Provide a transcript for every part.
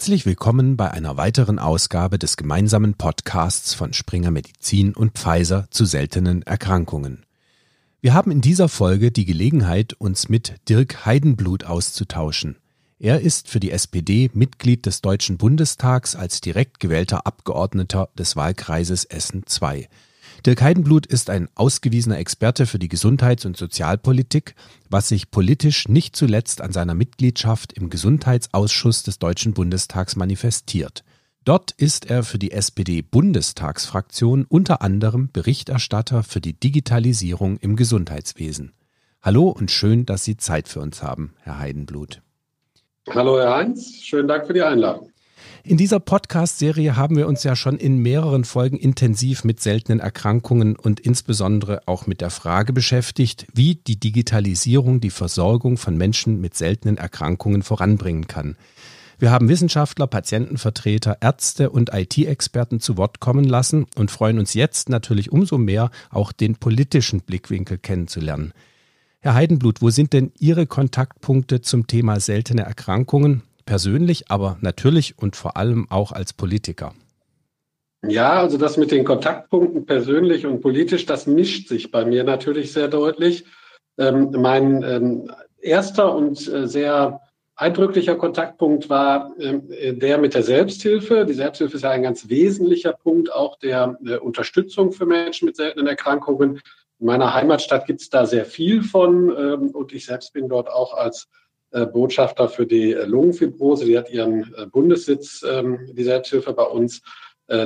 Herzlich willkommen bei einer weiteren Ausgabe des gemeinsamen Podcasts von Springer Medizin und Pfizer zu seltenen Erkrankungen. Wir haben in dieser Folge die Gelegenheit, uns mit Dirk Heidenblut auszutauschen. Er ist für die SPD Mitglied des Deutschen Bundestags als direkt gewählter Abgeordneter des Wahlkreises Essen II. Dirk Heidenblut ist ein ausgewiesener Experte für die Gesundheits- und Sozialpolitik, was sich politisch nicht zuletzt an seiner Mitgliedschaft im Gesundheitsausschuss des Deutschen Bundestags manifestiert. Dort ist er für die SPD-Bundestagsfraktion unter anderem Berichterstatter für die Digitalisierung im Gesundheitswesen. Hallo und schön, dass Sie Zeit für uns haben, Herr Heidenblut. Hallo, Herr Heinz. Schönen Dank für die Einladung. In dieser Podcast-Serie haben wir uns ja schon in mehreren Folgen intensiv mit seltenen Erkrankungen und insbesondere auch mit der Frage beschäftigt, wie die Digitalisierung die Versorgung von Menschen mit seltenen Erkrankungen voranbringen kann. Wir haben Wissenschaftler, Patientenvertreter, Ärzte und IT-Experten zu Wort kommen lassen und freuen uns jetzt natürlich umso mehr, auch den politischen Blickwinkel kennenzulernen. Herr Heidenblut, wo sind denn Ihre Kontaktpunkte zum Thema seltene Erkrankungen? Persönlich, aber natürlich und vor allem auch als Politiker? Ja, also das mit den Kontaktpunkten persönlich und politisch, das mischt sich bei mir natürlich sehr deutlich. Ähm, mein ähm, erster und äh, sehr eindrücklicher Kontaktpunkt war äh, der mit der Selbsthilfe. Die Selbsthilfe ist ja ein ganz wesentlicher Punkt auch der, der Unterstützung für Menschen mit seltenen Erkrankungen. In meiner Heimatstadt gibt es da sehr viel von ähm, und ich selbst bin dort auch als äh, Botschafter für die äh, Lungenfibrose. Die hat ihren äh, Bundessitz, ähm, die Selbsthilfe bei uns,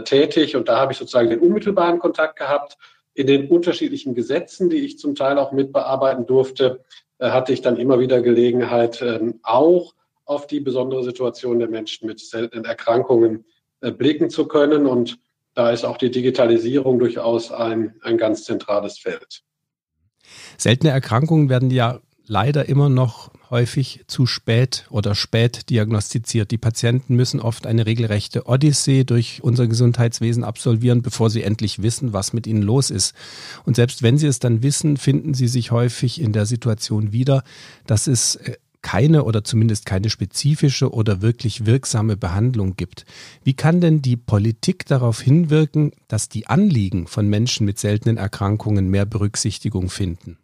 tätig. Und da habe ich sozusagen den unmittelbaren Kontakt gehabt. In den unterschiedlichen Gesetzen, die ich zum Teil auch mitbearbeiten durfte, hatte ich dann immer wieder Gelegenheit, ähm, auch auf die besondere Situation der Menschen mit seltenen Erkrankungen blicken zu können. Und da ist auch die Digitalisierung durchaus ein, ein ganz zentrales Feld. Seltene Erkrankungen werden ja leider immer noch häufig zu spät oder spät diagnostiziert. Die Patienten müssen oft eine regelrechte Odyssee durch unser Gesundheitswesen absolvieren, bevor sie endlich wissen, was mit ihnen los ist. Und selbst wenn sie es dann wissen, finden sie sich häufig in der Situation wieder, dass es äh, keine oder zumindest keine spezifische oder wirklich wirksame Behandlung gibt. Wie kann denn die Politik darauf hinwirken, dass die Anliegen von Menschen mit seltenen Erkrankungen mehr Berücksichtigung finden?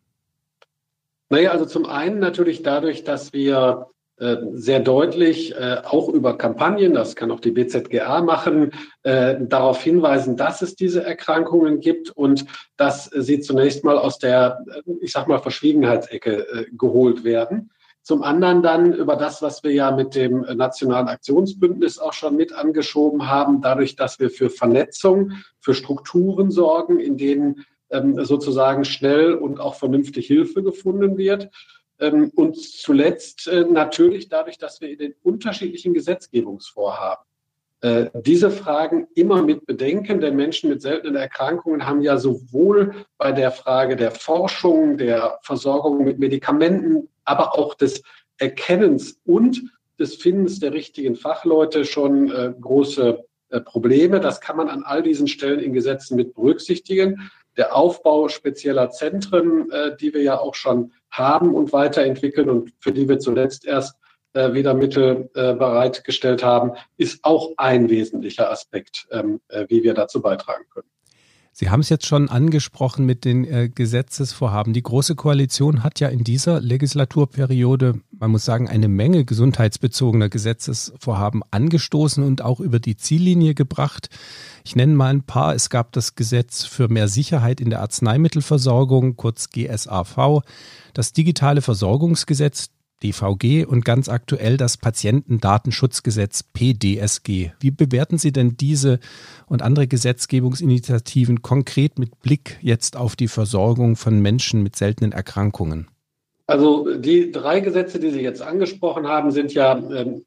Naja, also zum einen natürlich dadurch, dass wir äh, sehr deutlich äh, auch über Kampagnen, das kann auch die BZGA machen, äh, darauf hinweisen, dass es diese Erkrankungen gibt und dass sie zunächst mal aus der, ich sag mal, Verschwiegenheitsecke geholt werden. Zum anderen dann über das, was wir ja mit dem Nationalen Aktionsbündnis auch schon mit angeschoben haben, dadurch, dass wir für Vernetzung, für Strukturen sorgen, in denen sozusagen schnell und auch vernünftig Hilfe gefunden wird. Ähm, und zuletzt äh, natürlich dadurch, dass wir in den unterschiedlichen Gesetzgebungsvorhaben äh, diese Fragen immer mit bedenken, denn Menschen mit seltenen Erkrankungen haben ja sowohl bei der Frage der Forschung, der Versorgung mit Medikamenten, aber auch des Erkennens und des Findens der richtigen Fachleute schon äh, große äh, Probleme. Das kann man an all diesen Stellen in Gesetzen mit berücksichtigen der Aufbau spezieller Zentren, äh, die wir ja auch schon haben und weiterentwickeln und für die wir zuletzt erst äh, wieder Mittel äh, bereitgestellt haben, ist auch ein wesentlicher Aspekt, ähm, äh, wie wir dazu beitragen können. Sie haben es jetzt schon angesprochen mit den äh, Gesetzesvorhaben. Die Große Koalition hat ja in dieser Legislaturperiode, man muss sagen, eine Menge gesundheitsbezogener Gesetzesvorhaben angestoßen und auch über die Ziellinie gebracht. Ich nenne mal ein paar. Es gab das Gesetz für mehr Sicherheit in der Arzneimittelversorgung, kurz GSAV, das digitale Versorgungsgesetz, DVG und ganz aktuell das Patientendatenschutzgesetz PDSG. Wie bewerten Sie denn diese und andere Gesetzgebungsinitiativen konkret mit Blick jetzt auf die Versorgung von Menschen mit seltenen Erkrankungen? Also die drei Gesetze, die Sie jetzt angesprochen haben, sind ja ähm,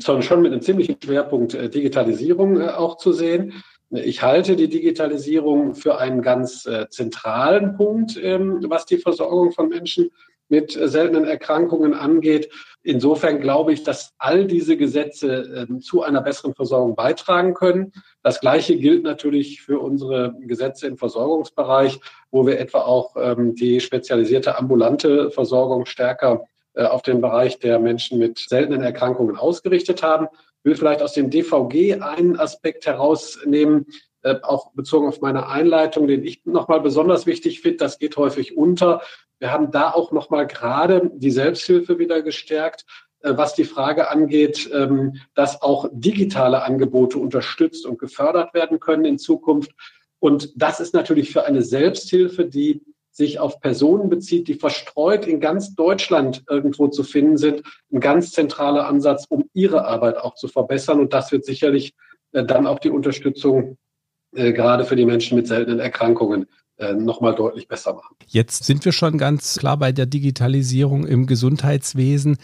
schon mit einem ziemlichen Schwerpunkt äh, Digitalisierung äh, auch zu sehen. Ich halte die Digitalisierung für einen ganz äh, zentralen Punkt, ähm, was die Versorgung von Menschen mit seltenen Erkrankungen angeht. Insofern glaube ich, dass all diese Gesetze äh, zu einer besseren Versorgung beitragen können. Das Gleiche gilt natürlich für unsere Gesetze im Versorgungsbereich, wo wir etwa auch ähm, die spezialisierte ambulante Versorgung stärker äh, auf den Bereich der Menschen mit seltenen Erkrankungen ausgerichtet haben. will vielleicht aus dem DVG einen Aspekt herausnehmen, äh, auch bezogen auf meine Einleitung, den ich nochmal besonders wichtig finde. Das geht häufig unter. Wir haben da auch nochmal gerade die Selbsthilfe wieder gestärkt, äh, was die Frage angeht, ähm, dass auch digitale Angebote unterstützt und gefördert werden können in Zukunft. Und das ist natürlich für eine Selbsthilfe, die sich auf Personen bezieht, die verstreut in ganz Deutschland irgendwo zu finden sind, ein ganz zentraler Ansatz, um ihre Arbeit auch zu verbessern. Und das wird sicherlich äh, dann auch die Unterstützung äh, gerade für die Menschen mit seltenen Erkrankungen äh, nochmal deutlich besser machen. Jetzt sind wir schon ganz klar bei der Digitalisierung im Gesundheitswesen.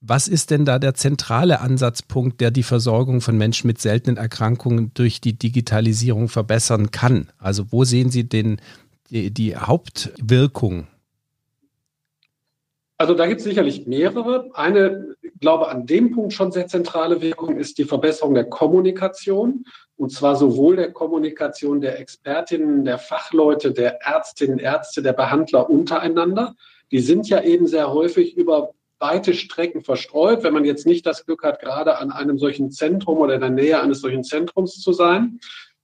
Was ist denn da der zentrale Ansatzpunkt, der die Versorgung von Menschen mit seltenen Erkrankungen durch die Digitalisierung verbessern kann? Also wo sehen Sie den, die, die Hauptwirkung? Also da gibt es sicherlich mehrere. Eine, ich glaube, an dem Punkt schon sehr zentrale Wirkung ist die Verbesserung der Kommunikation. Und zwar sowohl der Kommunikation der Expertinnen, der Fachleute, der Ärztinnen, Ärzte, der Behandler untereinander. Die sind ja eben sehr häufig über weite Strecken verstreut, wenn man jetzt nicht das Glück hat, gerade an einem solchen Zentrum oder in der Nähe eines solchen Zentrums zu sein.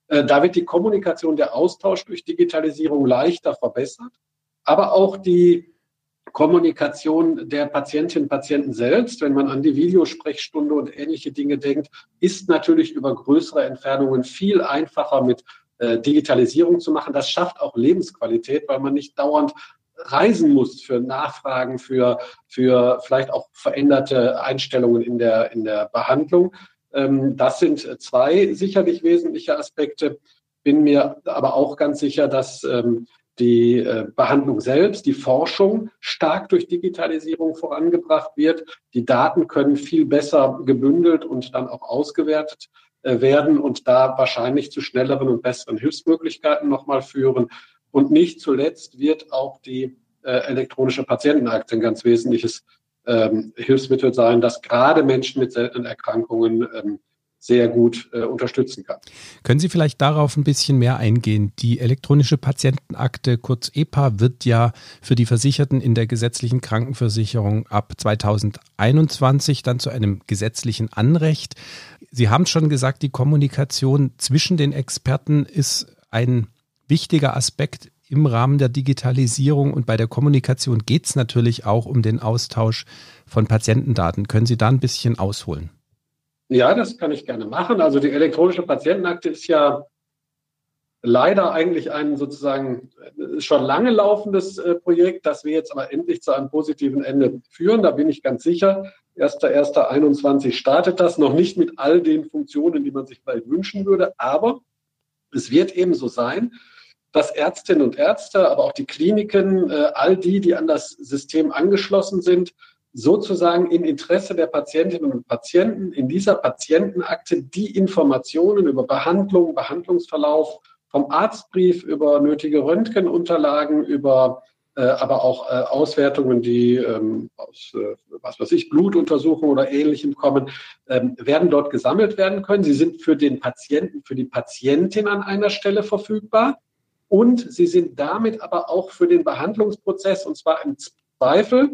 Äh, da wird die Kommunikation, der Austausch durch Digitalisierung leichter verbessert, aber auch die Kommunikation der Patientinnen und Patienten selbst, wenn man an die Videosprechstunde und ähnliche Dinge denkt, ist natürlich über größere Entfernungen viel einfacher mit äh, Digitalisierung zu machen. Das schafft auch Lebensqualität, weil man nicht dauernd reisen muss für Nachfragen, für, für vielleicht auch veränderte Einstellungen in der, in der Behandlung. Ähm, das sind zwei sicherlich wesentliche Aspekte. Bin mir aber auch ganz sicher, dass ähm, die äh, Behandlung selbst, die Forschung stark durch Digitalisierung vorangebracht wird. Die Daten können viel besser gebündelt und dann auch ausgewertet äh, werden und da wahrscheinlich zu schnelleren und besseren Hilfsmöglichkeiten nochmal führen. Und nicht zuletzt wird auch die äh, elektronische Patientenakte ein ganz wesentliches ähm, Hilfsmittel sein, das gerade Menschen mit seltenen Erkrankungen ähm, sehr gut äh, unterstützen kann. Können Sie vielleicht darauf ein bisschen mehr eingehen? Die elektronische Patientenakte, kurz EPA, wird ja für die Versicherten in der gesetzlichen Krankenversicherung ab 2021 dann zu einem gesetzlichen Anrecht. Sie haben schon gesagt, die Kommunikation zwischen den Experten ist ein wichtiger Aspekt im Rahmen der Digitalisierung und bei der Kommunikation geht es natürlich auch um den Austausch von Patientendaten. Können Sie da ein bisschen ausholen? Ja, das kann ich gerne machen. Also die elektronische Patientenakte ist ja leider eigentlich ein sozusagen schon lange laufendes äh, Projekt, das wir jetzt aber endlich zu einem positiven Ende führen. Da bin ich ganz sicher. 1.1.21 startet das, noch nicht mit all den Funktionen, die man sich vielleicht wünschen würde, aber es wird eben so sein, dass Ärztinnen und Ärzte, aber auch die Kliniken, äh, all die, die an das System angeschlossen sind, sozusagen im Interesse der Patientinnen und Patienten in dieser Patientenakte die Informationen über Behandlung, Behandlungsverlauf, vom Arztbrief über nötige Röntgenunterlagen, über äh, aber auch äh, Auswertungen, die ähm, aus, äh, was weiß ich, Blutuntersuchungen oder ähnlichem kommen, ähm, werden dort gesammelt werden können. Sie sind für den Patienten, für die Patientin an einer Stelle verfügbar und sie sind damit aber auch für den Behandlungsprozess und zwar im Zweifel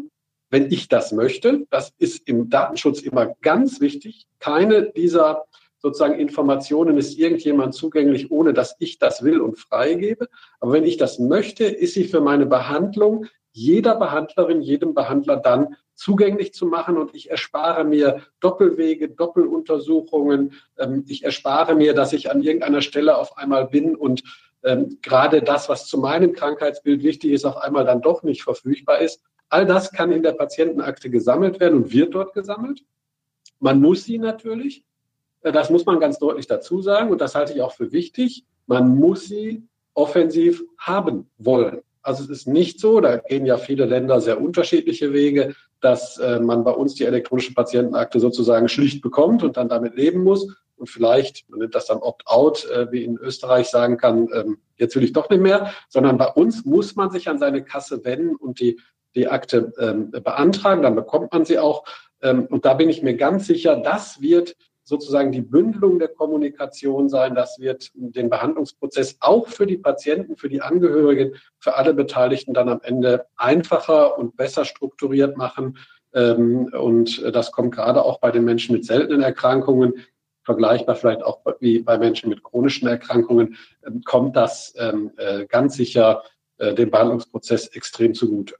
wenn ich das möchte. Das ist im Datenschutz immer ganz wichtig. Keine dieser sozusagen Informationen ist irgendjemand zugänglich, ohne dass ich das will und freigebe. Aber wenn ich das möchte, ist sie für meine Behandlung jeder Behandlerin, jedem Behandler dann zugänglich zu machen und ich erspare mir Doppelwege, Doppeluntersuchungen. Ähm, ich erspare mir, dass ich an irgendeiner Stelle auf einmal bin und ähm, gerade das, was zu meinem Krankheitsbild wichtig ist, auf einmal dann doch nicht verfügbar ist. All das kann in der Patientenakte gesammelt werden und wird dort gesammelt. Man muss sie natürlich, äh, das muss man ganz deutlich dazu sagen und das halte ich auch für wichtig, man muss sie offensiv haben wollen. Also es ist nicht so, da gehen ja viele Länder sehr unterschiedliche Wege, dass äh, man bei uns die elektronische Patientenakte sozusagen schlicht bekommt und dann damit leben muss und vielleicht, man nennt das dann Opt-out, äh, wie in Österreich sagen kann, ähm, jetzt will ich doch nicht mehr, sondern bei uns muss man sich an seine Kasse wenden und die die Akte ähm, beantragen, dann bekommt man sie auch. Ähm, und da bin ich mir ganz sicher, das wird sozusagen die Bündelung der Kommunikation sein. Das wird den Behandlungsprozess auch für die Patienten, für die Angehörigen, für alle Beteiligten dann am Ende einfacher und besser strukturiert machen. Ähm, und das kommt gerade auch bei den Menschen mit seltenen Erkrankungen, vergleichbar vielleicht auch wie bei Menschen mit chronischen Erkrankungen, ähm, kommt das ähm, äh, ganz sicher äh, dem Behandlungsprozess extrem zugute.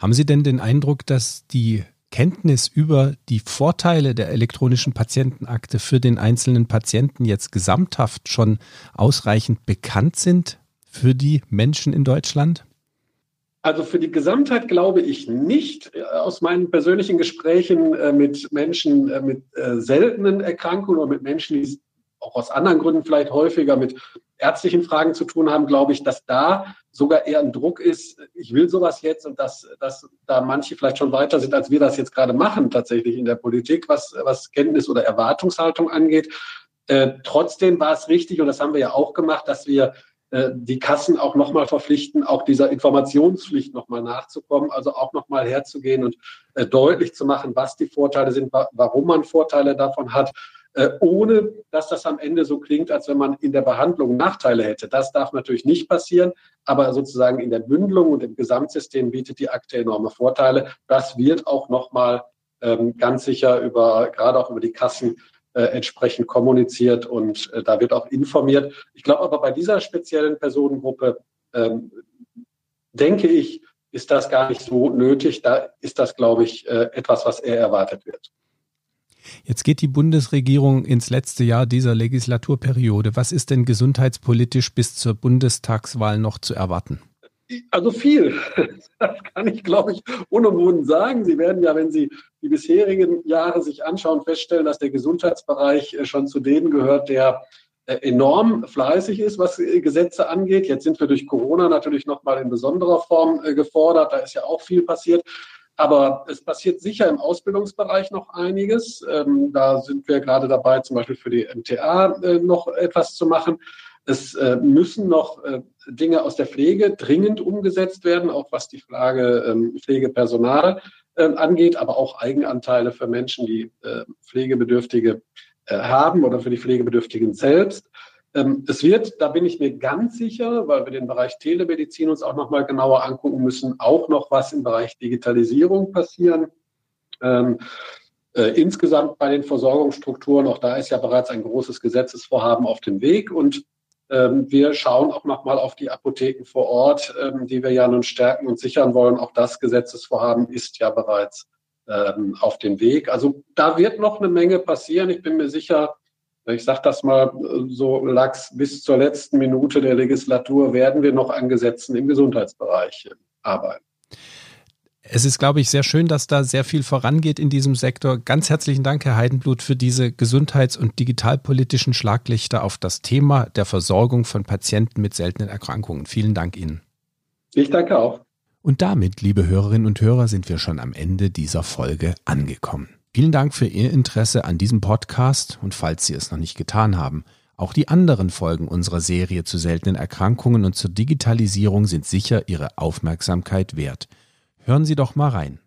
Haben Sie denn den Eindruck, dass die Kenntnis über die Vorteile der elektronischen Patientenakte für den einzelnen Patienten jetzt gesamthaft schon ausreichend bekannt sind für die Menschen in Deutschland? Also für die Gesamtheit glaube ich nicht. Aus meinen persönlichen Gesprächen äh, mit Menschen äh, mit äh, seltenen Erkrankungen oder mit Menschen, die auch aus anderen Gründen vielleicht häufiger mit ärztlichen Fragen zu tun haben, glaube ich, dass da sogar eher ein Druck ist, ich will sowas jetzt und dass, dass da manche vielleicht schon weiter sind, als wir das jetzt gerade machen, tatsächlich in der Politik, was, was Kenntnis oder Erwartungshaltung angeht. Äh, trotzdem war es richtig, und das haben wir ja auch gemacht, dass wir äh, die Kassen auch nochmal verpflichten, auch dieser Informationspflicht nochmal nachzukommen, also auch nochmal herzugehen und äh, deutlich zu machen, was die Vorteile sind, wa warum man Vorteile davon hat, ohne dass das am Ende so klingt, als wenn man in der Behandlung Nachteile hätte. Das darf natürlich nicht passieren, aber sozusagen in der Bündelung und im Gesamtsystem bietet die Akte enorme Vorteile. Das wird auch nochmal ähm, ganz sicher über, gerade auch über die Kassen äh, entsprechend kommuniziert und äh, da wird auch informiert. Ich glaube aber bei dieser speziellen Personengruppe ähm, denke ich, ist das gar nicht so nötig. Da ist das, glaube ich, äh, etwas, was eher erwartet wird. Jetzt geht die Bundesregierung ins letzte Jahr dieser Legislaturperiode. Was ist denn gesundheitspolitisch bis zur Bundestagswahl noch zu erwarten? Also viel. Das kann ich, glaube ich, unumwunden sagen. Sie werden ja, wenn Sie die bisherigen Jahre sich anschauen, feststellen, dass der Gesundheitsbereich äh, schon zu denen gehört, der äh, enorm fleißig ist, was äh, Gesetze angeht. Jetzt sind wir durch Corona natürlich noch mal in besonderer Form gefordert. Da ist ja auch viel passiert. Aber es passiert sicher im Ausbildungsbereich noch einiges. Ähm, da sind wir gerade dabei, zum Beispiel für die MTA noch etwas zu machen. Es äh, müssen noch äh, Dinge aus der Pflege dringend umgesetzt werden, auch was die Frage ähm, Pflegepersonal äh, angeht, aber auch Eigenanteile für Menschen, die äh, Pflegebedürftige äh, haben oder für die Pflegebedürftigen selbst. Ähm, es wird, da bin ich mir ganz sicher, weil wir den Bereich Telemedizin uns auch noch mal genauer angucken müssen, auch noch was im Bereich Digitalisierung passieren. Ähm, äh, insgesamt bei den Versorgungsstrukturen, auch da ist ja bereits ein großes Gesetzesvorhaben auf dem Weg und ähm, wir schauen auch nochmal auf die Apotheken vor Ort, ähm, die wir ja nun stärken und sichern wollen. Auch das Gesetzesvorhaben ist ja bereits ähm, auf dem Weg. Also da wird noch eine Menge passieren. Ich bin mir sicher, ich sage das mal so lax, bis zur letzten Minute der Legislatur werden wir noch an Gesetzen im Gesundheitsbereich arbeiten. Es ist, glaube ich, sehr schön, dass da sehr viel vorangeht in diesem Sektor. Ganz herzlichen Dank, Herr Heidenblut, für diese gesundheits- und digitalpolitischen Schlaglichter auf das Thema der Versorgung von Patienten mit seltenen Erkrankungen. Vielen Dank Ihnen. Ich danke auch. Und damit, liebe Hörerinnen und Hörer, sind wir schon am Ende dieser Folge angekommen. Vielen Dank für Ihr Interesse an diesem Podcast und falls Sie es noch nicht getan haben, auch die anderen Folgen unserer Serie zu seltenen Erkrankungen und zur Digitalisierung sind sicher Ihre Aufmerksamkeit wert. Hören Sie doch mal rein.